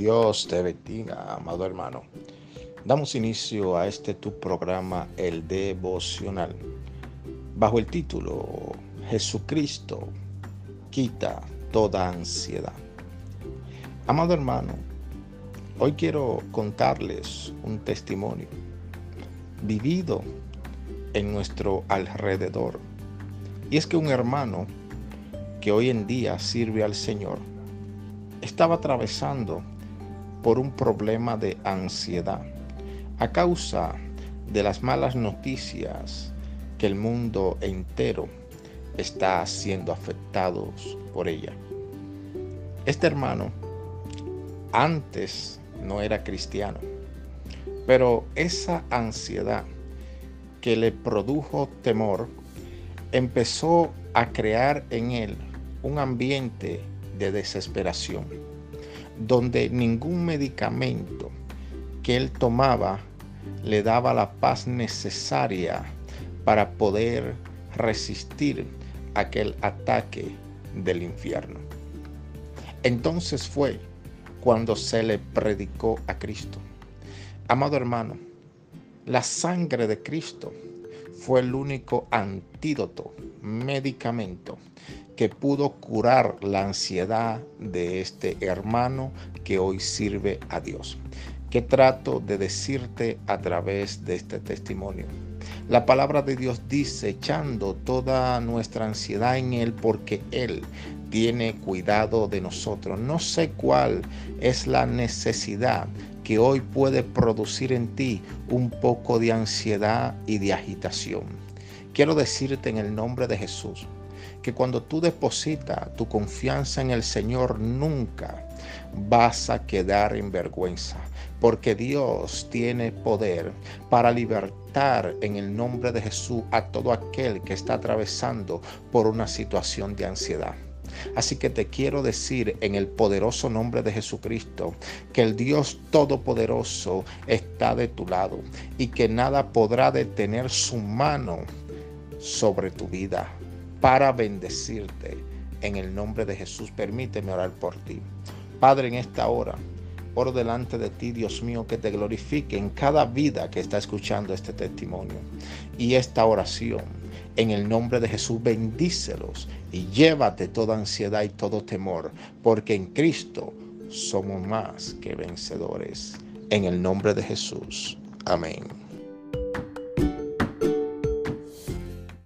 Dios te bendiga, amado hermano. Damos inicio a este tu programa, el devocional, bajo el título Jesucristo quita toda ansiedad. Amado hermano, hoy quiero contarles un testimonio vivido en nuestro alrededor. Y es que un hermano que hoy en día sirve al Señor estaba atravesando por un problema de ansiedad a causa de las malas noticias que el mundo entero está siendo afectados por ella. Este hermano antes no era cristiano, pero esa ansiedad que le produjo temor empezó a crear en él un ambiente de desesperación, donde ningún medicamento que él tomaba le daba la paz necesaria para poder resistir aquel ataque del infierno. Entonces fue cuando se le predicó a Cristo. Amado hermano, la sangre de Cristo fue el único antídoto, medicamento que pudo curar la ansiedad de este hermano que hoy sirve a Dios. ¿Qué trato de decirte a través de este testimonio? La palabra de Dios dice, echando toda nuestra ansiedad en Él, porque Él tiene cuidado de nosotros. No sé cuál es la necesidad que hoy puede producir en ti un poco de ansiedad y de agitación. Quiero decirte en el nombre de Jesús, que cuando tú depositas tu confianza en el Señor nunca vas a quedar en vergüenza, porque Dios tiene poder para libertar en el nombre de Jesús a todo aquel que está atravesando por una situación de ansiedad. Así que te quiero decir en el poderoso nombre de Jesucristo que el Dios Todopoderoso está de tu lado y que nada podrá detener su mano sobre tu vida para bendecirte. En el nombre de Jesús, permíteme orar por ti. Padre, en esta hora, oro delante de ti, Dios mío, que te glorifique en cada vida que está escuchando este testimonio. Y esta oración, en el nombre de Jesús, bendícelos y llévate toda ansiedad y todo temor, porque en Cristo somos más que vencedores. En el nombre de Jesús. Amén.